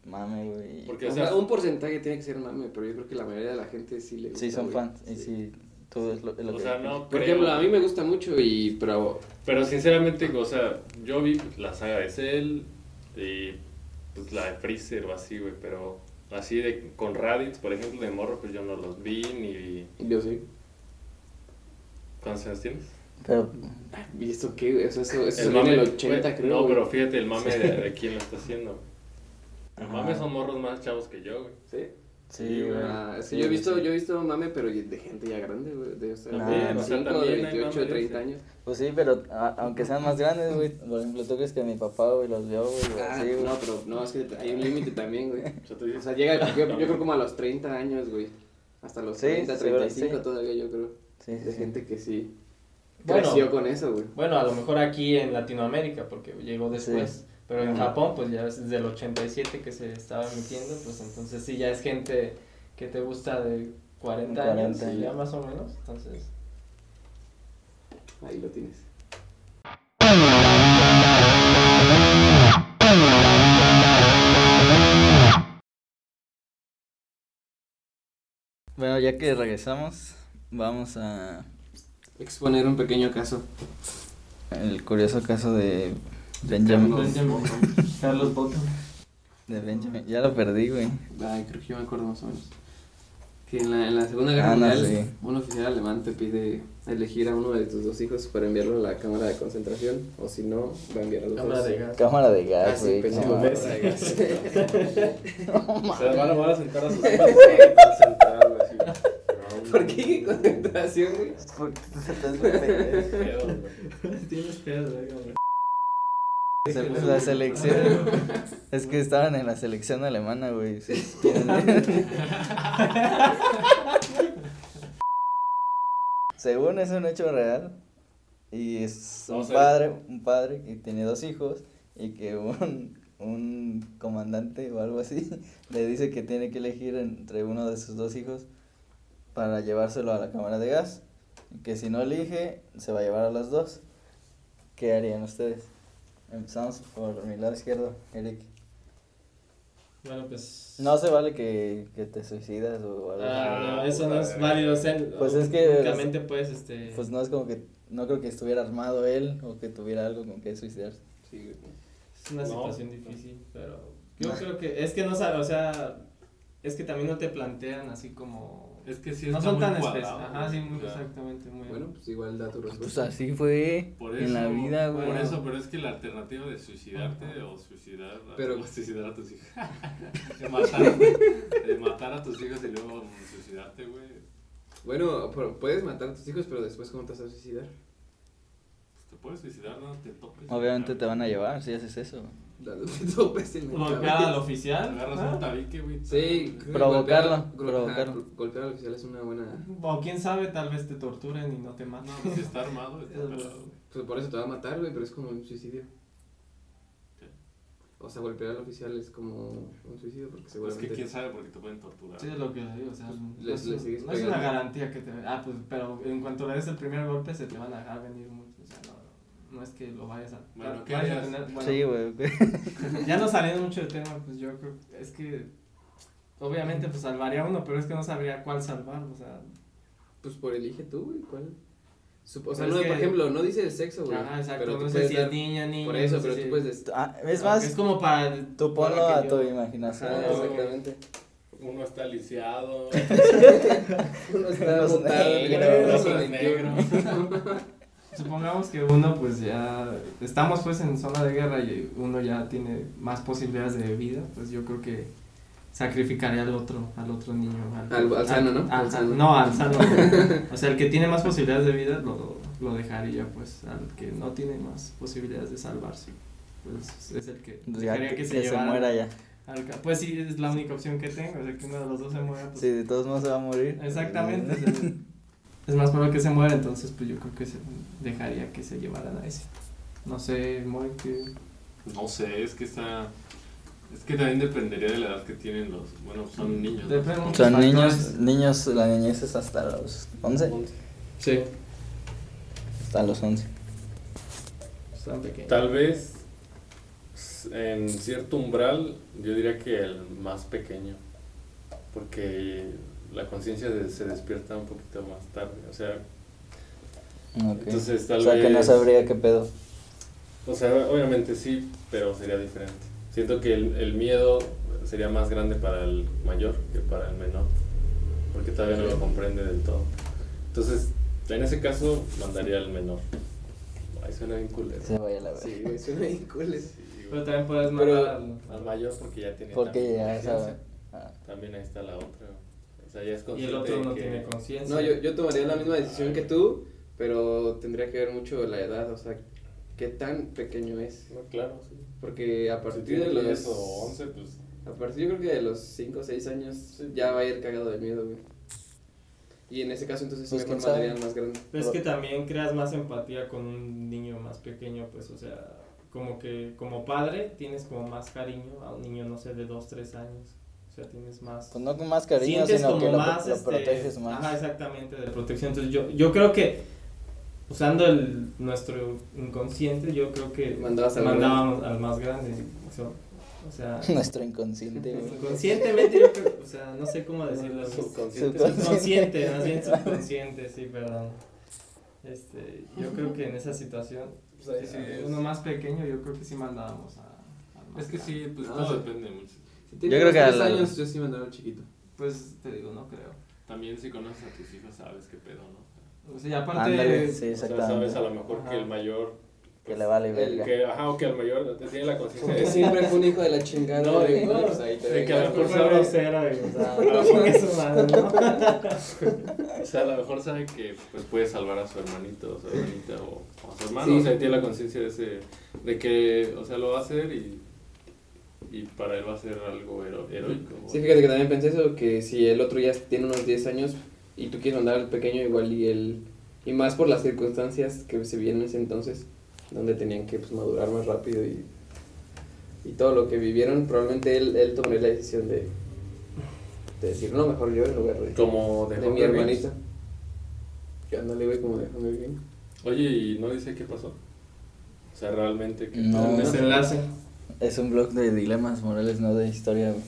mame, güey. Porque, O sea, un porcentaje tiene que ser mame, pero yo creo que la mayoría de la gente sí le gusta. Sí, son fans, y sí, tú es lo, es lo o que... sea, no. Por ejemplo, a mí me gusta mucho y. Pero. Pero sinceramente, o sea, yo vi la saga de Cell y pues la de Freezer o así, güey, pero así de con Raditz, por ejemplo, de morro, pues yo no los vi ni. Yo sí. ¿Cuántos años tienes? Pero, ¿Y esto qué? güey? Eso, eso, eso El salió en el mame- 80, güey, creo. No, pero fíjate el mame de, de quién lo está haciendo. El Ajá. mame son morros más chavos que yo, güey. Sí. sí, güey. Ah, Sí, yo he visto, sí. yo he visto mame, pero de gente ya grande, güey. De, o sea, También, de o sea, 5, también de hay 28, mame, 30 sí. años. Pues sí, pero a- aunque sean más grandes, güey. Por ejemplo, tú crees que mi papá, güey, los vio, güey, Ah, así, güey. no, pero no, es que hay un límite también, güey. O sea, llega, yo, yo creo como a los 30 años, güey. Hasta los Sí, 30, seguro, 35 sí. todavía, yo creo. Sí, sí, De sí. gente que sí Bueno. creció con eso, güey. Bueno, a lo mejor aquí en Latinoamérica, porque llegó después. Pero en. Japón, pues ya es desde el 87 que se estaba emitiendo, pues entonces sí, ya es gente que te gusta de 40, 40, años, sí. ya más o menos. Entonces, Ahí lo tienes. Bueno, ya que regresamos, vamos a Exponer un pequeño caso. el curioso caso de Benjamin. Carlos Bottom. De Benjamin. Ya lo perdí, güey. Ay, creo que yo me acuerdo más o menos. Que en la, en la Segunda Guerra Ah, no, Mundial, sí. un oficial alemán te pide elegir a uno de tus dos hijos para enviarlo a la cámara de concentración, o si no, va a enviar a los Cámara dos. de gas. Cámara de Ah, gas, sí, güey. no cámara de gas. Se van a, van a sentar a sus hijos en concentrar, güey, así. No, ¿Por qué concentración, güey? Porque tú estás. Tienes pedo, güey. La selección. Es que estaban en la selección alemana, güey. Según es un hecho real. Y es un padre, un padre que tiene dos hijos y que un, un comandante o algo así le dice que tiene que elegir entre uno de sus dos hijos para llevárselo a la cámara de gas. Y que si no elige, se va a llevar a los dos. ¿Qué harían ustedes? Empezamos por mi lado izquierdo, Eric. Bueno, pues. No se vale que, que te suicidas o algo Ah, no, eso no es válido. O sea, Pues es que- Únicamente puedes, este. Pues no es como que, no creo que estuviera armado él o que tuviera algo con que suicidarse. Sí, güey. Es una No. situación difícil, pero yo creo que es que no sabe, o sea, es que también no te plantean así como Es que sí no son tan específicos. Ajá, sí, muy o sea, exactamente, muy Bueno, pues igual da tu Pues respuesta. así fue Por en la vida, güey. Por eso, pero es que la alternativa de suicidarte o suicidar, Pero- o suicidar a tus hijos, de, matar, de matar a tus hijos y luego suicidarte, güey, Bueno, pero puedes matar a tus hijos, pero después, ¿cómo te vas a suicidar? pues te puedes suicidar, no te topes. Obviamente te van a llevar si haces eso. En la golpear al oficial. Agarras ¿no? un tabique, güey. Sí, Provocarlo, provocarlo. golpear al oficial es una buena. O quién sabe, tal vez te torturen y no te maten. No, pues si está armado, está Es pelado. Pues por eso te va a matar, güey, pero es como un suicidio. O sea, golpear al oficial es como un suicidio porque Pues seguramente. que quién sabe porque te pueden torturar. Sí, es lo que le digo, o sea, Pues, no, le- es, le sigues no es una garantía que te... Ah, pues, pero en cuanto le des el primer golpe se te van a dejar venir sea, no, es que lo vayas a... Bueno, ¿qué vayas a tener- bueno, Sí, güey. Ya no saliendo mucho del tema, pues yo creo es que obviamente pues salvaría uno, pero es que no sabría cuál salvar, o sea, Pues por elige tú, güey, ¿cuál? O sea, no, por ejemplo, no dice el sexo, güey. ajá, exacto, pero tú no sé si dar- es niña, niño, Por eso, no sé pero si- tú puedes. des- Ah, es Ah, más, es como para tú ponlo a tu yo- imaginación. Ajá, exactamente. Uno está lisiado. Uno está otro unos negro. Supongamos que uno pues ya estamos pues en zona de guerra y uno ya tiene más posibilidades de vida, pues yo creo que sacrificaría al otro, al otro niño. Al- al sano, ¿no? al Al sa- sano. No, al sano. o sea, el que tiene más posibilidades de vida lo, lo dejaría pues al que no tiene más posibilidades de salvarse. Pues es el que Pues ya que, que se que se muera ya. Pues sí, es la única opción que tengo, o sea, que uno de los dos se muera. Pues, Si de todos modos se va a morir. Exactamente. es- más probable que se muera, entonces pues yo creo que se dejaría que se llevaran a ese. No sé, Moy, que... No sé, es que está... Es que también dependería de la edad que tienen los... Bueno, son niños. ¿no? Depende mucho. Son factores. niños, niños, la niñez es hasta los 11. Sí. Hasta los 11. Están pequeños. Tal vez en cierto umbral, yo diría que el más pequeño. Porque la conciencia de- se despierta un poquito más tarde. O sea, Ok. entonces tal o sea vez. que no sabría qué pedo. O sea, obviamente sí, pero sería diferente. Siento que el, el miedo sería más grande para el mayor que para el menor, porque todavía no lo comprende del todo. Entonces, en ese caso, mandaría al menor. Ay, suena bien culero. Se vaya a la verga. Sí, güey, suena bien cool. Sí, Pero también puedes Pero- mandar al... Al mayor porque ya tiene Porque también ya sabe. Ah. También ahí está la otra. Sea, ya es Y el otro no que- tiene conciencia. No, yo, yo tomaría la misma decisión que tú, pero tendría que ver mucho la edad, o sea, qué tan pequeño es. No, claro, sí. Porque a Si partir tiene de los... 10 o 11, pues... A partir yo creo que de los 5 o 6 años ya va a ir cagado de miedo, güey. Y en ese caso entonces sí Pues, mejor quién sabe. mandaría al más grande. Pero es que también creas más empatía con un niño más pequeño, pues, o sea, como que como padre tienes como más cariño a un niño, no sé, de 2, 3 años. O sea, tienes más... Pues no con más cariño, sientes sino como que lo, más, lo este, proteges más. Ajá, exactamente, de protección. Entonces yo, yo creo que usando el, nuestro inconsciente, yo creo que Mandabas al mandábamos al más grande. Eso, o sea, Nuestro inconsciente, inconscientemente yo creo, o sea, no sé cómo decirlo. Subconsciente. Subconsciente, más bien subconsciente, sí, perdón. Este, yo creo que en esa situación, Pues ahí sí es. uno más pequeño, yo creo que sí mandábamos a, al más Es que grande. sí, pues No, todo depende mucho. Si Yo creo que a 3 la- años yo sí mandaría al chiquito. Pues te digo, no creo. También si conoces a tus hijos sabes qué pedo, ¿no? O sea, y aparte, Ándale, sí, O sea, sabes a lo mejor que Ajá. el mayor... Que le vale el verga. Que, ajá, o que el mayor tiene la conciencia Que de... siempre fue un hijo de la chingada. No, digo, Pues ahí te de que a lo mejor fue sabe- grosera, o sea, ¿no? O sea, a lo mejor sabe que pues, puede salvar a su hermanito o su hermanita o, o a su hermano. Sí. O sea, tiene la conciencia de ese, De que, o sea, lo va a hacer y, y para él va a ser algo hero- heroico. Sí, fíjate que también pensé eso, que si el otro ya tiene unos 10 años y tú quieres mandar al pequeño igual y él, y más por las circunstancias que se vieron en ese entonces, donde tenían que pues, madurar más rápido y, y todo lo que vivieron, probablemente él, él tomaría la decisión de, de decir, no, mejor yo en lugar de, Como de, de mi hermanita. Que ándale, güey, como Hunger Games. Oye, ¿y no dice qué pasó? O sea, realmente que... No. El desenlace. Es un blog de dilemas morales, no de historia, güey.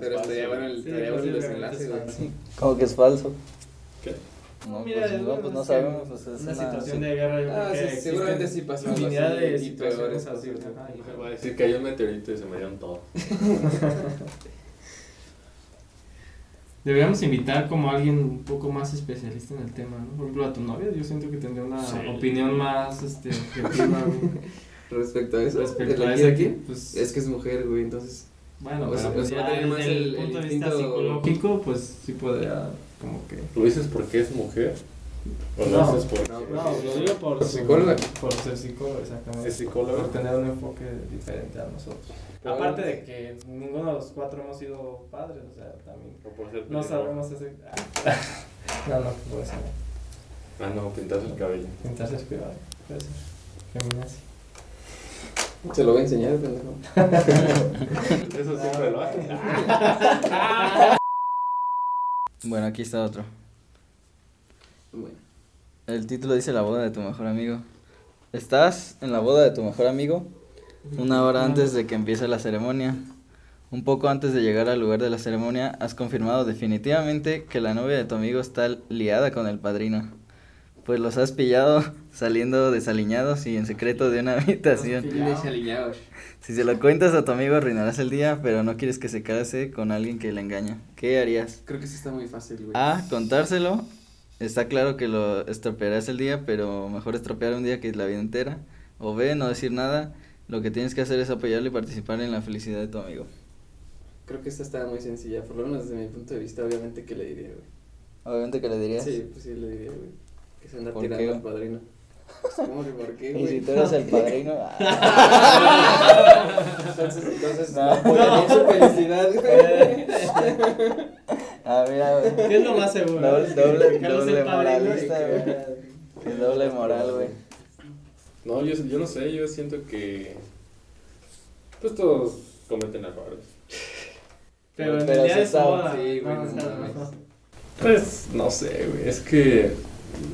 Pero estaría bueno el, desenlace, güey. Como que es falso. ¿Qué? No, Mira, pues, es- no, pues no sabemos, pues es una una, situación de guerra. Ah, sí, seguramente sí pasó Infinidad de y situaciones peores así. cosas, ajá, y- Me va a decir que cayó un meteorito y se me dieron todo. Deberíamos invitar como a alguien un poco más especialista en el tema, ¿no? Por ejemplo, a tu novia, yo siento que tendría una Sí. opinión más este, objetiva Respecto a eso, respecto ¿de a la ese aquí? Pues, Es que es mujer, güey, entonces. bueno, pues, pero pues, pues va a ya tener más desde el, el- el punto de vista psicológico, pues sí podría como que... ¿Lo dices porque es mujer? ¿O lo No. dices porque No, No, lo digo por Psicóloga. Por ser psicólogo, exactamente. es psicóloga? Por tener un enfoque diferente a nosotros. Aparte de que ninguno de los cuatro hemos sido padres, o sea, también ¿O por ser no sabemos ese... no, no, por eso no. Ah, no, pintarse el cabello. Pintarse es privado, puede ser. Feminazi. Se lo voy a enseñar, pendejo. Eso siempre lo hace. Bueno, aquí está otro. Bueno. El título dice la boda de tu mejor amigo. Estás en la boda de tu mejor amigo una hora antes de que empiece la ceremonia. Un poco antes de llegar al lugar de la ceremonia, has confirmado definitivamente que la novia de tu amigo está liada con el padrino. Pues los has pillado saliendo desaliñados y en secreto de una habitación. Desaliñados. Si se lo cuentas a tu amigo arruinarás el día, pero no quieres que se case con alguien que le engaña. ¿Qué harías? Creo que sí está muy fácil, güey. A, contárselo. Está claro que lo estropearás el día, pero mejor estropear un día que la vida entera. O B, no decir nada. Lo que tienes que hacer es apoyarlo y participar en la felicidad de tu amigo. Creo que esta está muy sencilla, por lo menos desde mi punto de vista, obviamente que le diría, güey. Obviamente que le dirías. Sí, pues sí le diría, güey. Que se anda ¿Por tirando qué? al padrino. Pues, ¿Cómo que por qué, Y güey? si tú eres el padrino. ah, Entonces, entonces, No. no, apoyaría su felicidad, güey. ah, mira, güey. ¿Qué es lo más seguro? Doble, doble, doble moralista, y que- güey. Qué doble moral, güey. No, yo, yo no sé, yo siento que. Pues todos cometen errores. Pero en Pero su sabe, boda. sí, güey, no, no no. Pues no sé, güey. Es que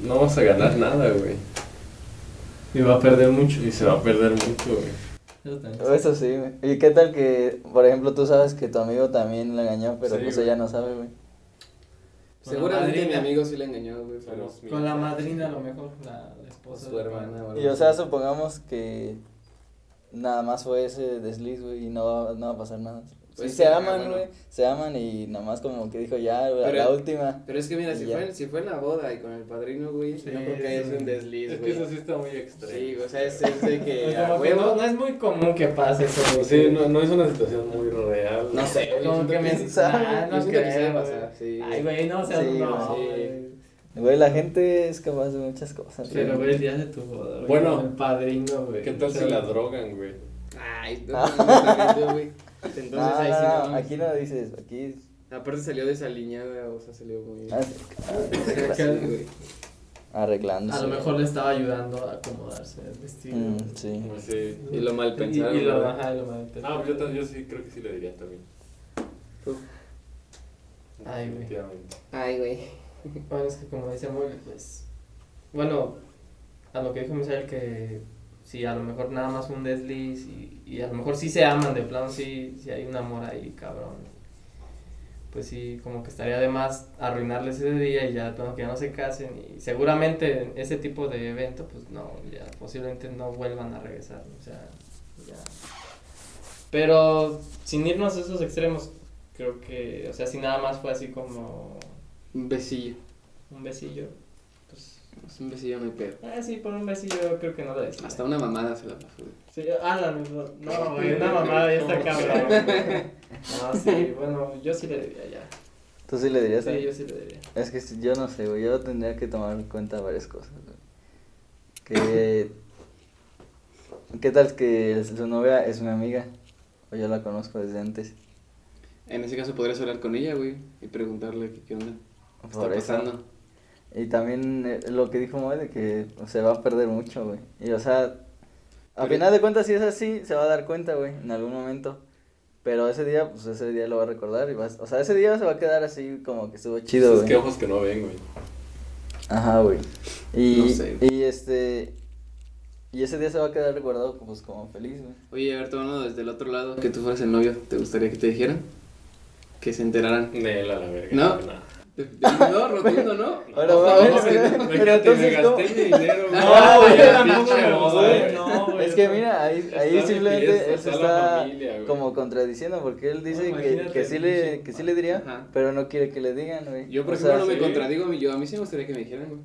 no vas a ganar nada, güey. Y va a perder mucho. Y se va a perder mucho, güey. Eso también. Eso sí, güey. ¿Y qué tal que, por ejemplo, tú sabes que tu amigo también le engañó, pero Sí, pues güey. ella no sabe, güey? Con la Seguramente mi amigo sí le engañó, güey. pero- Somos Con la madrina a lo mejor, la, la esposa. su hermana algo Y o sea, supongamos que nada más fue ese desliz, güey, y no va, no va a pasar nada. Pues sí, se ah, aman, güey, se aman y nada más como que dijo ya, güey, Pero- la última. Pero es que mira, si fue, si fue en la boda y con el padrino, güey, Sí, no creo que haya sido un desliz, Es que güey. eso sí está muy extremo. Sí, o sea, es, es de que Pues a huevo. no, no es muy común que pase eso. güey. Sí, no, no es una situación muy real. No sé, güey. Como que me yo no que pasar, güey. sí. Ay, güey, no, o sea, Sí, no. güey. güey. Güey, la gente es capaz de muchas cosas. Pero, güey. güey, el día de tu boda, güey. Bueno, El padrino, güey. ¿Qué tal si la drogan, güey? Ay, no, no, no, no, güey. Entonces ahí sí no, no. aquí no dices, aquí... Aparte salió desaliñada, o sea, salió muy. ah, Sí. Arreglándose. A lo mejor le estaba ayudando a acomodarse el vestido. Mm, sí. Pues sí. Y lo mal pensaron, Y, y lo, ajá, y lo mal Ah, pues yo, yo sí creo que sí le diría también. Uf. Ay, güey. Definitivamente. Ay, güey. Bueno, es que como dice muy, pues. Bueno, a lo que dijo Misael, que sí, a lo mejor nada más un desliz y, y a lo mejor sí se aman, de plano sí, sí hay un amor ahí, cabrón. Pues sí, como que estaría de más arruinarles ese día y ya de plano que ya no se casen y seguramente en ese tipo de evento, pues no, ya posiblemente no vuelvan a regresar, o sea, ya. Pero sin irnos a esos extremos, creo que, o sea, si nada más fue así como Un besillo. un besillo, pues Es un besillo, no hay pedo. Ah, sí, por un besillo creo que no lo decía. Hasta una mamada se la pasó, güey. Sí, ah, no, no, no, güey, una mamada ya está cabrón. güey. No, sí, bueno, yo sí le diría ya. ¿Tú sí le dirías? Sí, eh? yo sí le diría. Es que yo no sé, güey, yo tendría que tomar en cuenta varias cosas, güey. Que ¿Qué tal que su novia es mi amiga? O yo la conozco desde antes. En ese caso podrías hablar con ella, güey, y preguntarle qué, qué onda. ¿Qué Por está eso. pasando? Y también eh, lo que dijo Moe de que se va a perder mucho, güey. Y o sea, a Pero- final de cuentas, si es así, se va a dar cuenta, güey, en algún momento. Pero ese día, pues ese día lo va a recordar y va a- O sea, ese día se va a quedar así como que estuvo chido, Es güey. que ojos que no ven, güey. Ajá, güey. Y, No sé, y este. Y ese día se va a quedar recordado pues como feliz, güey. Oye, a ver, tomando desde el otro lado, que tú fueras el novio, ¿te gustaría que te dijeran? Que se enteraran. De él a la verga. ¿No? De- de- No, rotundo, ¿no. Ahora, No, no, pero- no. pero Imagínate, entonces, gasté mi dinero. No, güey, tampoco no. Es que mira, ahí, ahí simplemente fiesta, él se está familia, como contradiciendo porque él dice No, que, que sí le que sí le diría, Ajá. pero no quiere que le digan, güey. Yo, por O ejemplo, sea, no me sí. contradigo, yo a mí sí me gustaría que me dijeran, güey.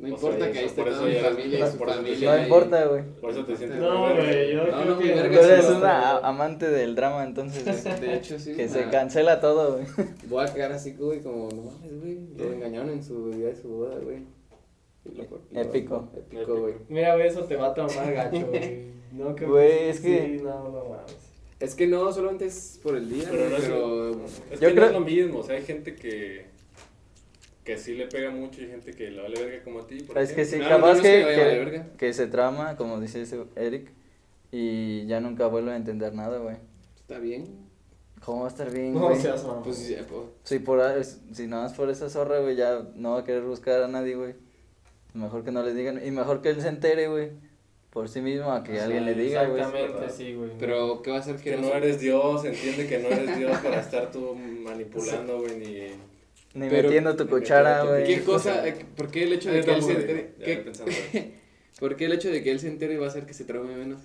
No O sea, importa que ahí esté toda mi familia y su por eso te familia. No importa, güey. Por eso te sientes No, güey, yo No, creo no, que... Tú eres una amante del drama, entonces, güey. De hecho, sí. que se cancela todo, güey. Voy a quedar así, güey, como, no mames, güey. Lo engañaron en su día de su boda, güey. Y lo- lo- Épico. Épico, güey. Mira, güey, eso te va a tomar gacho, güey. No, que... Güey, es que- Sí, no, no mames. Es que no, solamente es por el día, Pero es, pero... es Yo que creo- no es lo mismo, o sea, hay gente que que sí le pega mucho y hay gente que le vale verga como a ti, por Es que sí. No, capaz no es que que, que, que se trama, como dice ese Eric, y ya nunca vuelve a entender nada, güey. Está bien. ¿Cómo va a estar bien, No seas mamón. Pues, ya, pues, Si, por, si nada más por esa zorra, güey, ya no va a querer buscar a nadie, güey. Mejor que no le digan. Y mejor que él se entere, güey. Por sí mismo, a que Sí, alguien le diga, güey. Exactamente, sí, güey. pero, ¿qué va a hacer que que no eres Dios, entiende que no eres Dios para estar tú manipulando, güey, ni Ni Pero- metiendo tu cuchara, güey. ¿Qué cosa? ¿Por qué el hecho de que él se entere? ¿qué-. ¿Por qué el hecho de que él se entere va a hacer que se traume menos?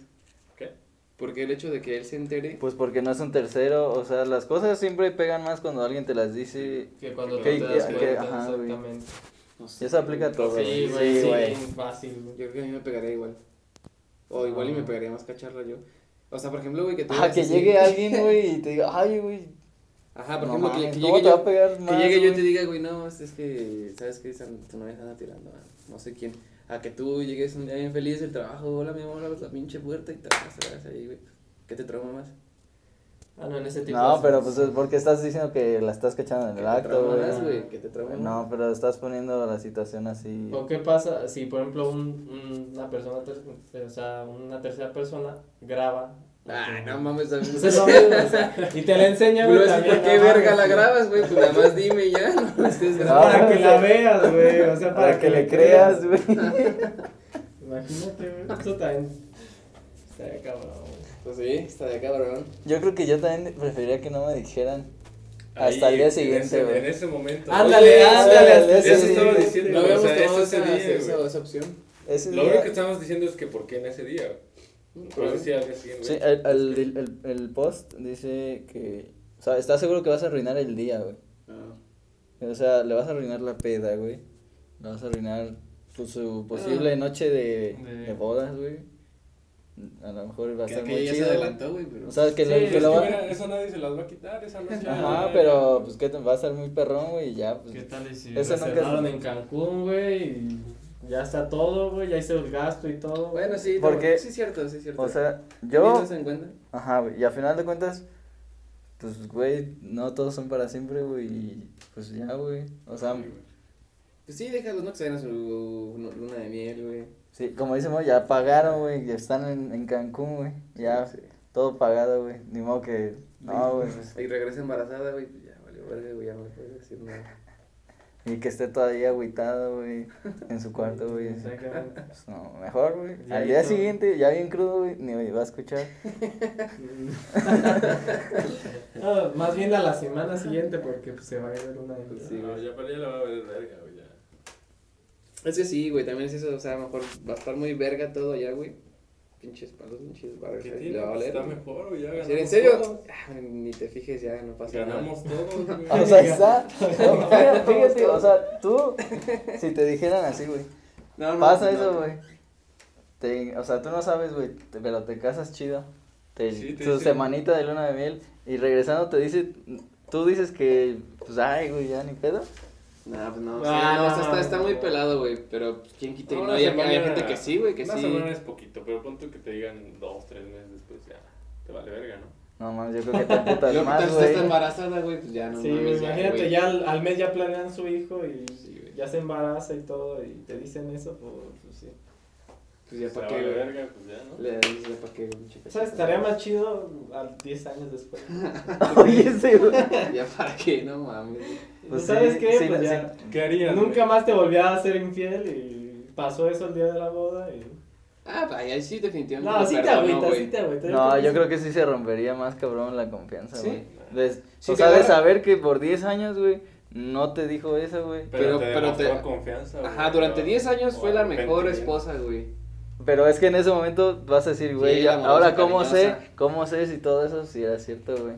¿Qué? ¿Por qué el hecho de que él se entere? Pues porque no es un tercero, o sea, las cosas siempre pegan más cuando alguien te las dice. Que cuando Que- tú te das que- cuenta, ajá, exactamente. No sé, Eso aplica a güey. todo, Sí, güey. güey, Sí, sí, güey. fácil, güey. Yo creo que a mí me pegaría igual. O igual y me Ah. pegaría más cacharla yo. O sea, por ejemplo, güey, que tú Ah, que así- llegue alguien, güey, y te diga, ay, güey. Ajá, por no ejemplo, que, mames, que ¿cómo llegue yo, a pegar que llegue yo y te diga, güey, no, es, es que, ¿sabes qué? Tu novia anda tirando a no sé quién. A que tú llegues un día bien feliz del trabajo, hola, mi amor, abres la pinche puerta y te vas ahí, güey. ¿Qué te trauma más? Ah, no, en ese tipo No, de- pero pues es porque estás diciendo que la estás cachando en ¿Qué el acto, güey. güey? ¿Qué te trauma más? No, pero estás poniendo la situación así. ¿O qué pasa si, por ejemplo, un, un- una persona, ter- o sea, una tercera persona graba? Ah, no mames, a mí Pues es lo mismo, o sea, y te la enseña, güey, también, ¿por qué no verga mames, la grabas, güey? Pues nada más dime ya, no estés. Para que la veas, güey, o sea, Para que le creas, güey. Imagínate, güey, eso también estaría cabrón, güey. Pues sí, está de cabrón. Yo creo que yo también preferiría que no me dijeran. Ahí, Hasta el día en siguiente, güey. En ese momento. Ándale, ándale, Eso sí, estaba diciendo, No o habíamos sea, tomado esa, ese día, esa, opción. Ese Lo único que estamos diciendo es que por qué en ese día, güey. Por eso sí, el, el, el, el post dice que. O sea, estás seguro que vas a arruinar el día, güey. Ah. O sea, le vas a arruinar la peda, güey. Le vas a arruinar pues, su posible noche de, De- de bodas, güey. A lo mejor va a que muy chido. adelantó, güey, pero... O sea, que, Sí, lo, que lo va mira, eso nadie se las va a quitar, esa noche. Ajá, pero pues que te va a estar muy perrón, güey, y ya, pues. ¿Qué tal y si Eso nunca en Cancún, güey, y ya está todo, güey, ya hizo el gasto y todo? Bueno, sí, Porque- sí es cierto, sí es cierto. O sea, ¿Teniendo yo. en cuenta? Ajá, güey, y a final de cuentas, pues, güey, no todos son para siempre, güey, y pues ya, güey. O sea, Pues sí, déjalos, ¿no? Que se vayan a su luna de miel, güey. sí, como decimos, ya pagaron, güey, ya están en, en Cancún, güey, ya, Sí. todo pagado, güey, ni modo que, no, güey, pues, Y regresa embarazada, güey, pues ya valió verga, güey, ya no le puedes decir nada. y que esté todavía agüitado, güey, en su cuarto, güey. Exactamente. Pues no, mejor, güey. Ya Al día siguiente, ya bien crudo, güey, ni me va a escuchar. No, más bien a la semana siguiente, porque pues, se va a ir una de Sí, No, güey. ya para ella la va a ver verga, güey, ya. Es que sí, güey, también es eso, o sea, a lo mejor va a estar muy verga todo allá, güey. Pinches palos, pinches barras, ¿Qué tiene? le va a valer. Está mejor, güey, ya ¿En ganamos serio? todos. Ah, ni te fijes, ya no pasa Ganamos todos, güey. O sea, está. no, fíjate, fíjate, o sea, tú, si te dijeran así, güey, nada. No, no, pasa no, eso, no. güey. Te, o sea, tú no sabes, güey, te- pero te casas chido. Te, Sí, te tu semanita de luna de miel y regresando te dice, tú dices que, pues, ay, güey, ya ni pedo. Nah, pues no, sí, Ah, no, no, está, está, no, está no. muy pelado, güey, pero pues, quién quita y Una no, hay, hay gente que sí, güey, que una sí. semana es poquito, pero pon tú que te digan dos, tres meses después, ya, te vale verga, ¿no? No mames, yo creo que te emputas Luego, ¿qué más, está güey. embarazada, güey? Pues ya no Sí, mames, ya, imagínate, güey. ya al, al mes ya planean su hijo y Sí, ya se embaraza y todo y te dicen eso, pues, pues sí. Pues ya para vale qué, güey. verga, pues ya, ¿no? Le dices ya para qué. O sea, estaría más chido al 10 años después. Oye, sí, güey. Ya para qué, no mames. Pues ¿Sabes sí, qué? sí, pues sí. ya. ¿Qué harías? Nunca más te volvía a ser infiel y pasó eso el día de la boda y... Ah, pues ahí sí, definitivamente. No, sí te güey. sí te agüitas. No, yo creo que sí se rompería más cabrón la confianza, ¿Sí? güey. Des- Sí, o sea, de saber que por 10 años, güey, no te dijo eso, güey. pero- Pero, te pero te- confianza. Ajá, güey, durante o- 10 años fue la mejor esposa, güey. Pero es que en ese momento vas a decir, güey, Sí, ahora cómo sé, cómo sé si todo eso sí era cierto, güey.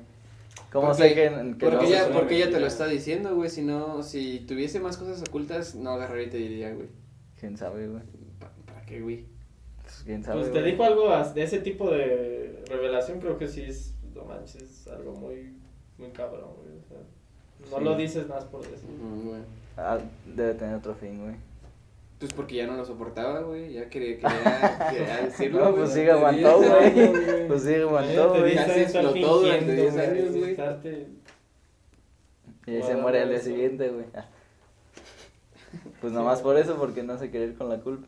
¿Cómo Porque- sé que, que Porque, no? ella, porque ella te lo está diciendo, güey. Si no, si tuviese más cosas ocultas, no agarraría y te diría, güey. ¿Quién sabe, güey? ¿Pa- ¿Para qué, güey? Pues, ¿Quién sabe, Pues te güey? dijo algo as- de ese tipo de revelación, creo que sí es, no manches, es algo muy, muy cabrón, güey. O sea, no Sí. lo dices más por decir. Mm, güey. Ah, debe tener otro fin, güey. Pues porque ya no lo soportaba, güey. Ya quería, quería, quería decirlo. No, güey, pues sí aguantó, 10 güey. Pues sí, aguantó, güey. 10 Ya se explotó durante fingiendo, 10 años, güey. Y ahí se muere al día siguiente, güey. Pues nomás por eso, porque no se quería ir con la culpa.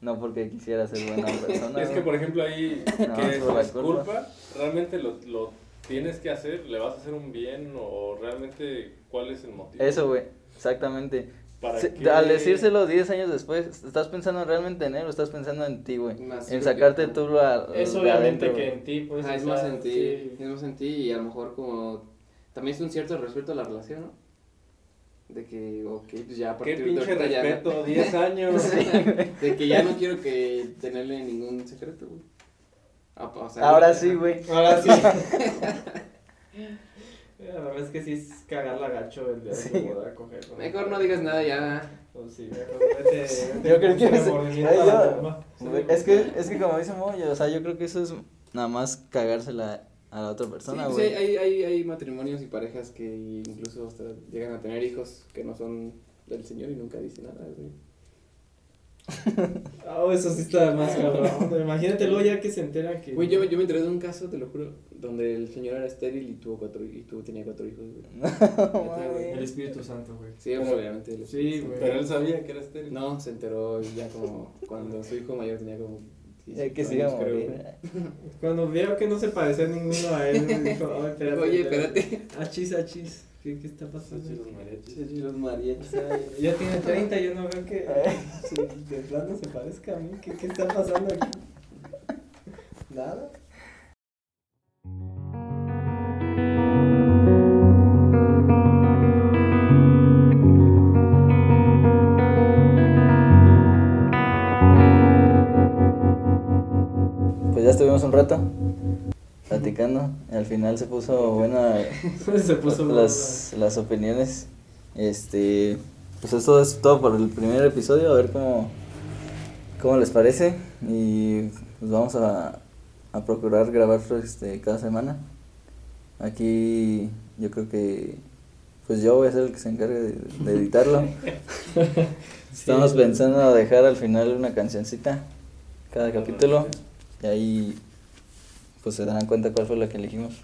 No porque quisiera ser buena persona. Es que, por ejemplo, ahí, No, que es la culpa. culpa, realmente lo, lo tienes que hacer, le vas a hacer un bien o realmente cuál es el motivo. Eso, güey. Exactamente. ¿Para Sí, qué? Al decírselo 10 años después, ¿estás pensando realmente en él o estás pensando en ti, güey? En sacarte que- tú la, Es de obviamente que en ti, pues. O es más en ti, sí. es más en ti y a lo mejor como también es un cierto respeto a la relación, ¿no? De que, ok, pues ya a Qué partir de pinche ya no- respeto, 10 años. de que ya no quiero que tenerle ningún secreto, güey. Ah, o sea, Ahora sí, güey. Ahora sí. La verdad es que sí es cagar la gacho el día de Sí. tu boda, coger. con- Mejor no digas nada ya. Pues sí, mejor vete. vete Yo creo que yo-. Güey, Es que, es que como dice Moya, o sea, yo creo que eso es nada más cagársela a la otra Sí, persona, güey. hay, hay, hay, hay matrimonios y parejas que incluso hasta llegan a tener hijos que no son del señor y nunca dicen nada, güey. Oh, eso sí está más cabrón. Imagínate luego ya que se entera que. Güey, yo, yo me enteré de un caso, te lo juro, donde el señor era estéril y tuvo cuatro y tuvo, tenía cuatro hijos, güey. El Espíritu Santo, güey. Sí, obviamente. el- Sí, güey. Pero él sabía que era estéril. No, se enteró ya como cuando su hijo mayor tenía como Ya 18 que. Cuando vio que no se parecía ninguno a él, me dijo, "Ay, espérate. Oye, espérate. Achis, achis. ¿Qué, qué está pasando? Los mariachis. Los mariachis. Ya tiene 30, yo no veo que sí, de plano se parezca a mí. ¿Qué, qué está pasando aquí? Nada. Estuvimos un rato platicando. Al final se puso buena se puso las, las opiniones. Este, pues esto es todo por el primer episodio, a ver cómo, cómo les parece. Y pues vamos a, a procurar grabar este, cada semana. Aquí yo creo que pues yo voy a ser el que se encargue de, de editarlo. Estamos pensando dejar al final una cancioncita cada capítulo y ahí pues se darán cuenta cuál fue la que elegimos.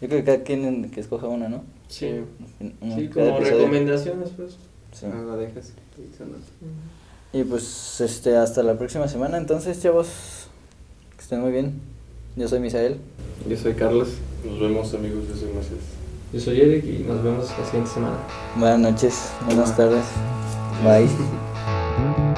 Yo creo que cada quien que escoja una, ¿no? Sí, sí como episodio. recomendaciones, pues. Sí. Ah, la dejas. Y pues este hasta la próxima semana, entonces, chavos, que estén muy bien. Yo soy Misael. Yo soy Carlos. Nos vemos, amigos. Yo soy Macías. Yo soy Eric y nos vemos la siguiente semana. Buenas noches, buenas tardes. Bye.